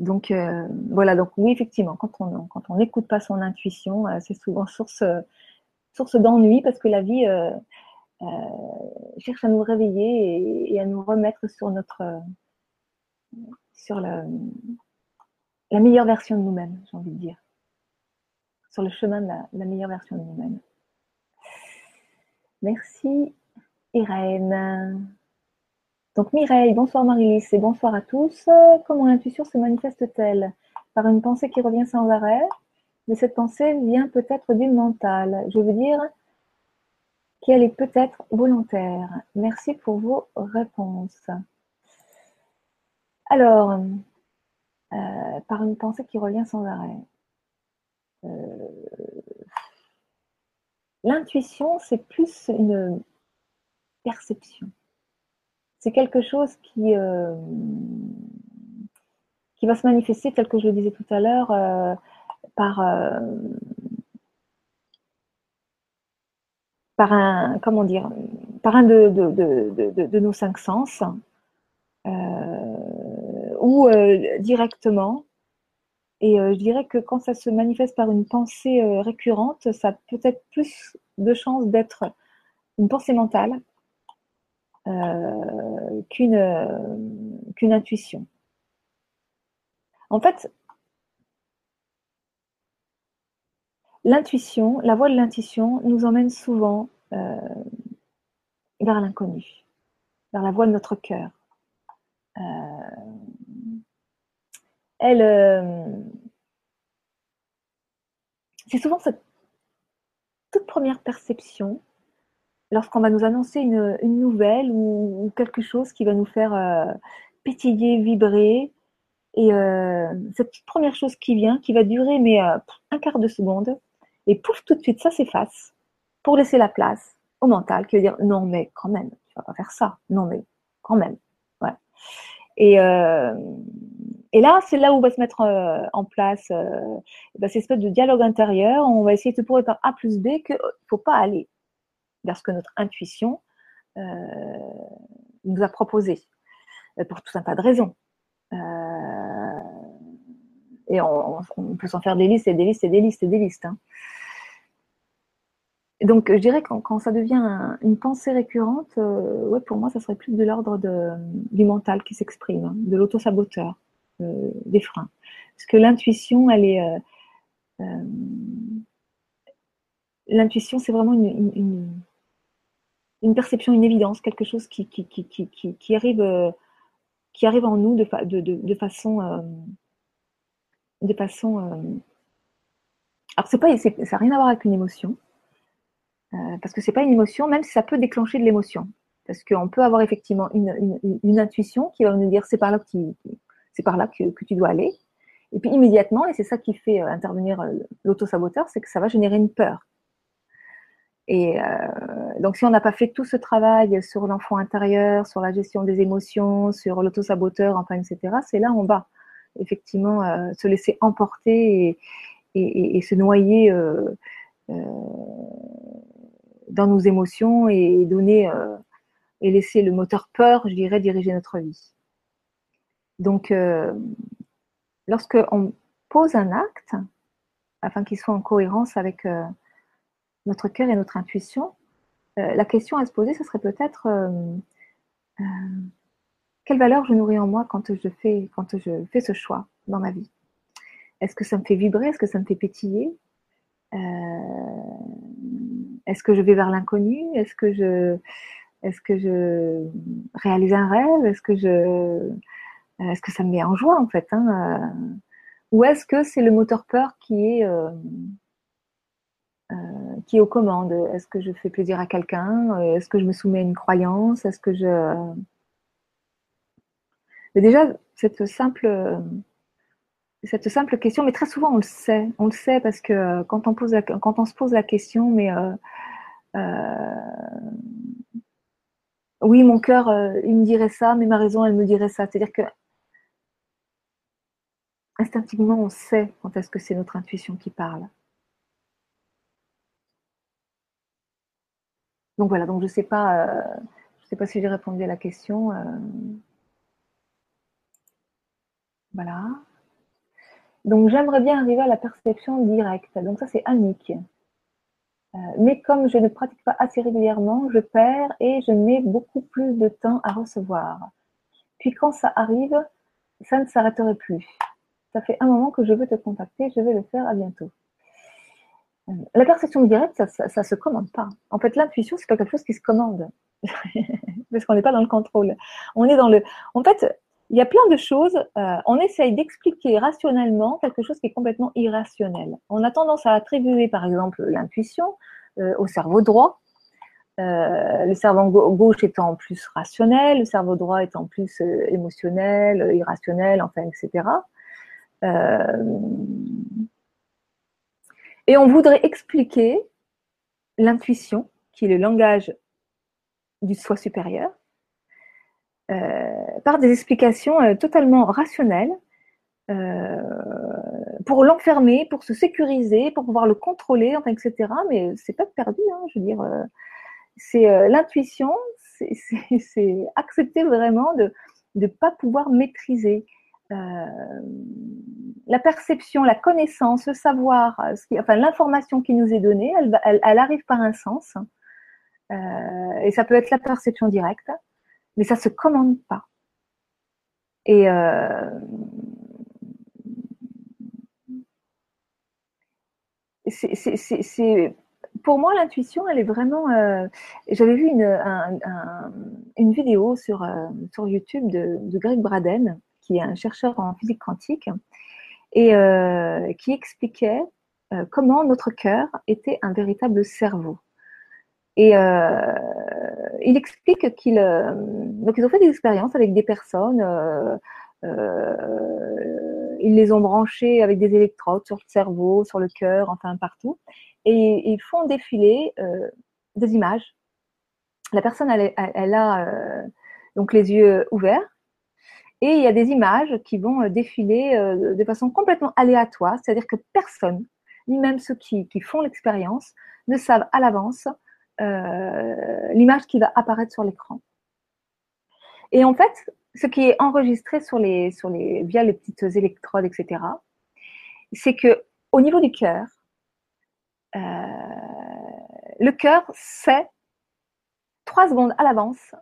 Donc euh, voilà, donc oui, effectivement, quand on quand on n'écoute pas son intuition, euh, c'est souvent source, source d'ennui parce que la vie euh, cherche à nous réveiller et, à nous remettre sur notre sur la, la meilleure version de nous-mêmes, j'ai envie de dire, sur le chemin de la meilleure version de nous-mêmes. Merci Irène. Donc Mireille, bonsoir Marie-Lise et bonsoir à tous. Comment l'intuition se manifeste-t-elle? Par une pensée qui revient sans arrêt, mais cette pensée vient peut-être du mental. Je veux dire qu'elle est peut-être volontaire. Merci pour vos réponses. Alors, euh, par une pensée qui revient sans arrêt. Euh, L'intuition, c'est plus une perception. C'est quelque chose qui, euh, qui va se manifester, tel que je le disais tout à l'heure, euh, par, euh, par un, comment dire, par un de, de, de, de nos cinq sens, ou directement et je dirais que quand ça se manifeste par une pensée récurrente, ça a peut-être plus de chances d'être une pensée mentale qu'une qu'une intuition. En fait, l'intuition, la voie de l'intuition nous emmène souvent euh, vers l'inconnu, vers la voie de notre cœur. Euh, euh, c'est souvent cette toute première perception lorsqu'on va nous annoncer une, nouvelle ou, quelque chose qui va nous faire pétiller, vibrer. Et cette première chose qui vient, qui va durer mais un quart de seconde, et pouf, tout de suite, ça s'efface pour laisser la place au mental qui veut dire non, mais quand même, tu vas pas faire ça. Non, mais quand même. Ouais. Et, euh, et là, c'est là où va se mettre euh, en place euh, ben, cette espèce de dialogue intérieur. On va essayer de prouver par A plus B qu'il ne faut pas aller vers ce que notre intuition nous a proposé, pour tout un tas de raisons. et on, peut s'en faire des listes et des listes et des listes et des listes. Hein donc, je dirais que quand, ça devient une pensée récurrente, euh, ouais, pour moi, ça serait plus de l'ordre du mental qui s'exprime, hein, de l'auto-saboteur, euh, des freins. Parce que l'intuition, elle est. Euh, l'intuition, c'est vraiment une, une, perception, une évidence, quelque chose qui, qui, qui, qui, arrive, qui arrive en nous de, de, de, façon. de façon alors, c'est pas, ça n'a rien à voir avec une émotion. Euh, parce que c'est pas une émotion, même si ça peut déclencher de l'émotion. Parce qu'on peut avoir effectivement une, une, intuition qui va nous dire c'est par là que c'est par là que, tu dois aller. Et puis immédiatement, et c'est ça qui fait euh, intervenir euh, l'auto-saboteur, c'est que ça va générer une peur. Et euh, donc si on n'a pas fait tout ce travail sur l'enfant intérieur, sur la gestion des émotions, sur l'auto-saboteur, enfin, etc., c'est là où on va effectivement se laisser emporter et, se noyer dans nos émotions et donner et laisser le moteur peur, je dirais, diriger notre vie. Donc, euh, lorsque on pose un acte, afin qu'il soit en cohérence avec euh, notre cœur et notre intuition, la question à se poser, ce serait peut-être quelle valeur je nourris en moi quand je fais, ce choix dans ma vie? Est-ce que ça me fait vibrer? Est-ce que ça me fait pétiller? Est-ce que je vais vers l'inconnu? Est-ce que je est-ce que je réalise un rêve? Est-ce que je est-ce que ça me met en joie en fait hein, euh, Ou est-ce que c'est le moteur peur qui est euh, euh, qui aux commandes? Est-ce que je fais plaisir à quelqu'un? Est-ce que je me soumets à une croyance? Est-ce que je Mais déjà cette simple cette simple question, mais très souvent on le sait, on le sait parce que quand on, pose quand on se pose la question, mais euh, euh, oui, mon cœur, euh, il me dirait ça, mais ma raison, elle me dirait ça. C'est-à-dire que instinctivement, on sait quand est-ce que c'est notre intuition qui parle. Donc voilà, donc je sais pas, je sais pas si j'ai répondu à la question. Voilà. Donc j'aimerais bien arriver à la perception directe. Donc ça c'est Annick. Euh, mais comme je ne pratique pas assez régulièrement, je perds et je mets beaucoup plus de temps à recevoir. Puis quand ça arrive, ça ne s'arrêterait plus. Ça fait un moment que je veux te contacter, je vais le faire à bientôt. Euh, la perception directe, ça, ne se commande pas. En fait, l'intuition, c'est pas quelque chose qui se commande, parce qu'on n'est pas dans le contrôle. On est dans le. En fait, il y a plein de choses. Euh, on essaye d'expliquer rationnellement quelque chose qui est complètement irrationnel. On a tendance à attribuer, par exemple, l'intuition euh, au cerveau droit. Le cerveau gauche étant plus rationnel, le cerveau droit étant plus émotionnel, irrationnel, enfin, etc. et on voudrait expliquer l'intuition, qui est le langage du soi supérieur, euh, par des explications euh, totalement rationnelles euh, pour l'enfermer, pour se sécuriser, pour pouvoir le contrôler, etc. Mais c'est pas perdu, hein, je veux dire. c'est l'intuition, c'est accepter vraiment de ne pas pouvoir maîtriser. La perception, la connaissance, le savoir, enfin l'information qui nous est donnée, elle, arrive par un sens. et ça peut être la perception directe, mais ça ne se commande pas. Et pour moi, l'intuition, elle est vraiment. Euh, j'avais vu une, vidéo sur, euh, sur YouTube de, Greg Braden, qui est un chercheur en physique quantique, et euh, qui expliquait comment notre cœur était un véritable cerveau. Et il explique qu'ils donc ils ont fait des expériences avec des personnes. ils les ont branchés avec des électrodes sur le cerveau, sur le cœur, enfin partout et ils font défiler euh, des images. La personne, elle, a euh, donc les yeux ouverts et il y a des images qui vont euh, défiler de façon complètement aléatoire, c'est-à-dire que personne, ni même ceux qui, font l'expérience, ne savent à l'avance l'image qui va apparaître sur l'écran. Et en fait, ce qui est enregistré via les petites électrodes, etc., c'est que au niveau du cœur, euh, le cœur sait trois secondes à l'avance,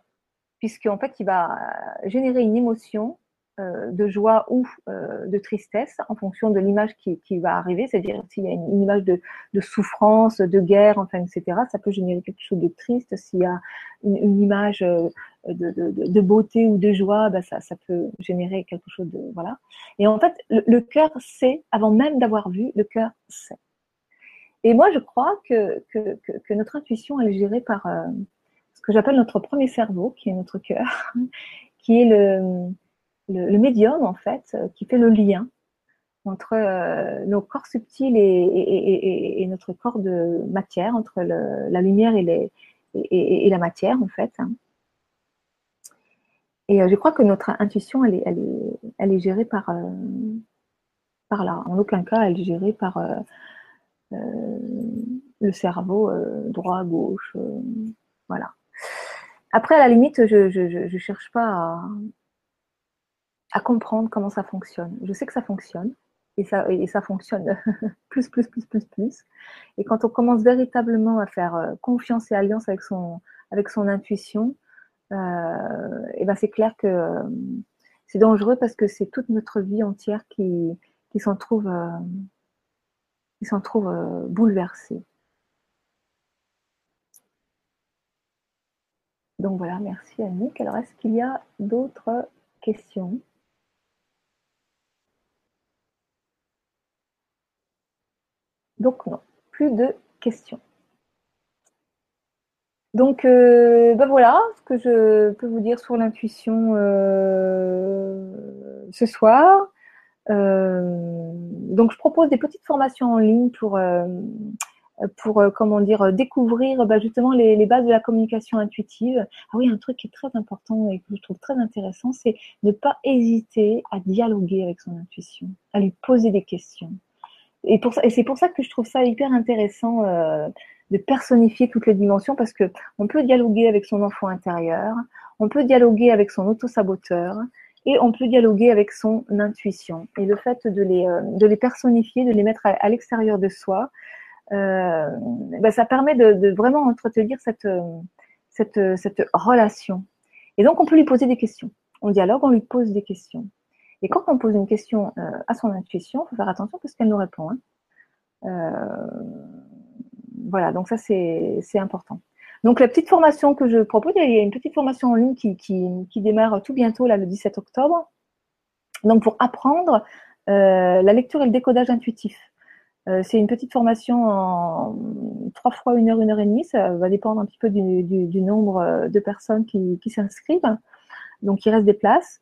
puisqu'en fait, il va générer une émotion euh, de joie ou euh, de tristesse en fonction de l'image qui, va arriver. C'est-à-dire, s'il y a une, image de, souffrance, de guerre, enfin, etc., ça peut générer quelque chose de triste. S'il y a une, image de, beauté ou de joie, ben, ça, peut générer quelque chose de. Voilà. Et en fait, le, cœur sait, avant même d'avoir vu, le cœur sait. Et moi, je crois que, notre intuition, elle est gérée par euh, que j'appelle notre premier cerveau, qui est notre cœur, qui est le, le, médium, en fait, qui fait le lien entre euh, nos corps subtils et, notre corps de matière, entre la lumière et, les, et, la matière, en fait. Et euh, je crois que notre intuition, elle est, elle est, elle est gérée par, par là. En aucun cas, elle est gérée par euh, le cerveau euh, droit, gauche, euh, voilà. Après, à la limite, je ne cherche pas à, comprendre comment ça fonctionne. Je sais que ça fonctionne et ça, et ça fonctionne plus, plus, plus, plus, plus. Et quand on commence véritablement à faire confiance et alliance avec son, avec son intuition, et ben c'est clair que c'est dangereux parce que c'est toute notre vie entière qui, qui s'en trouve ils s'en trouvent euh, Donc voilà, merci Annick. Alors, est-ce qu'il y a d'autres questions? Donc non, plus de questions. Donc euh, ben voilà ce que je peux vous dire sur l'intuition euh, ce soir. Euh, donc, je propose des petites formations en ligne pour, pour euh, comment dire, découvrir bah, justement les, bases de la communication intuitive. Ah oui, un truc qui est très important et que je trouve très intéressant, c'est ne pas hésiter à dialoguer avec son intuition, à lui poser des questions. Et, et c'est pour ça que je trouve ça hyper intéressant de personnifier toutes les dimensions parce que on peut dialoguer avec son enfant intérieur, on peut dialoguer avec son auto-saboteur, et on peut dialoguer avec son intuition. Et le fait de les, euh, de les personnifier, de les mettre à, l'extérieur de soi, euh, ben, ça permet de, vraiment entretenir cette, cette, cette relation. Et donc, on peut lui poser des questions. On dialogue, on lui pose des questions. Et quand on pose une question euh, à son intuition, il faut faire attention parce qu'elle nous répond. Hein. voilà, donc ça c'est important. Donc la petite formation que je propose, il y a une petite formation en ligne qui, démarre tout bientôt, là, le 17 octobre. Donc pour apprendre euh, la lecture et le décodage intuitif. Euh, c'est une petite formation en trois fois une heure, une heure et demie. Ça va dépendre un petit peu du, nombre euh, de personnes qui, s'inscrivent. Donc il reste des places.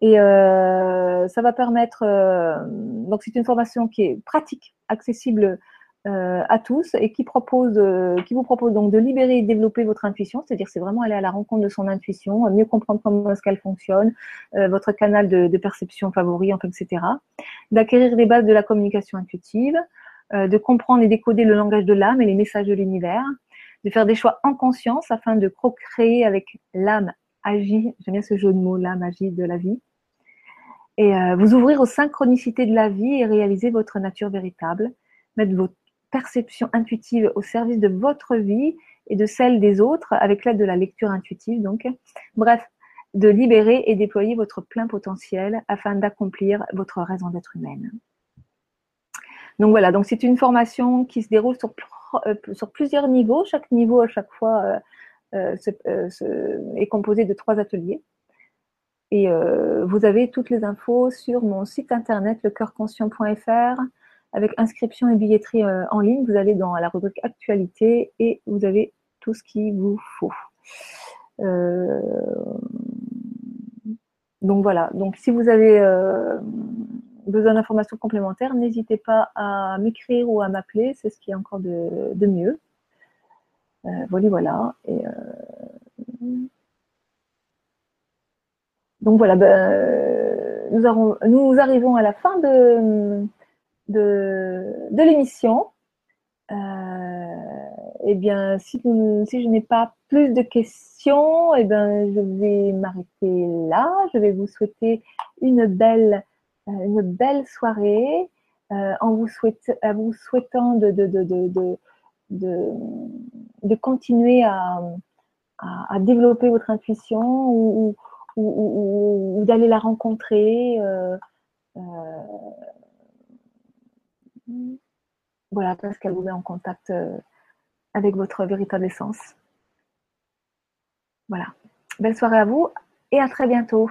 Et ça va permettre. donc c'est une formation qui est pratique, accessible euh, à tous et qui propose, euh, qui vous propose donc de libérer et développer votre intuition, c'est-à-dire c'est vraiment aller à la rencontre de son intuition, mieux comprendre comment est-ce qu'elle fonctionne, euh, votre canal de, perception favori, etc. D'acquérir les bases de la communication intuitive, de comprendre et décoder le langage de l'âme et les messages de l'univers, de faire des choix en conscience afin de procréer avec l'âme agie, j'aime bien ce jeu de mots, l'âme agie de la vie, et euh, vous ouvrir aux synchronicités de la vie et réaliser votre nature véritable, mettre votre perception intuitive au service de votre vie et de celle des autres avec l'aide de la lecture intuitive. Donc, bref, de libérer et déployer votre plein potentiel afin d'accomplir votre raison d'être humaine. Donc voilà, donc c'est une formation qui se déroule sur, euh, sur, plusieurs niveaux. Chaque niveau à chaque fois euh, est composé de trois ateliers. Et euh, vous avez toutes les infos sur mon site internet lecoeurconscient.fr avec inscription et billetterie euh, en ligne. Vous allez dans la rubrique actualité et vous avez tout ce qu'il vous faut. Euh, donc voilà. Donc si vous avez besoin d'informations complémentaires, n'hésitez pas à m'écrire ou à m'appeler. C'est ce qui est encore de, de mieux. voilà, voilà. Et, donc voilà, ben, nous, nous, arrivons à la fin de, de, l'émission. Euh, eh bien, si, je n'ai pas plus de questions, eh bien, je vais m'arrêter là. Je vais vous souhaiter une belle, euh, une belle soirée euh, en vous, souhaitant de, continuer à, développer votre intuition ou, d'aller la rencontrer. Euh, euh, voilà, parce qu'elle vous met en contact euh, avec votre véritable essence. Voilà. Belle soirée à vous et à très bientôt.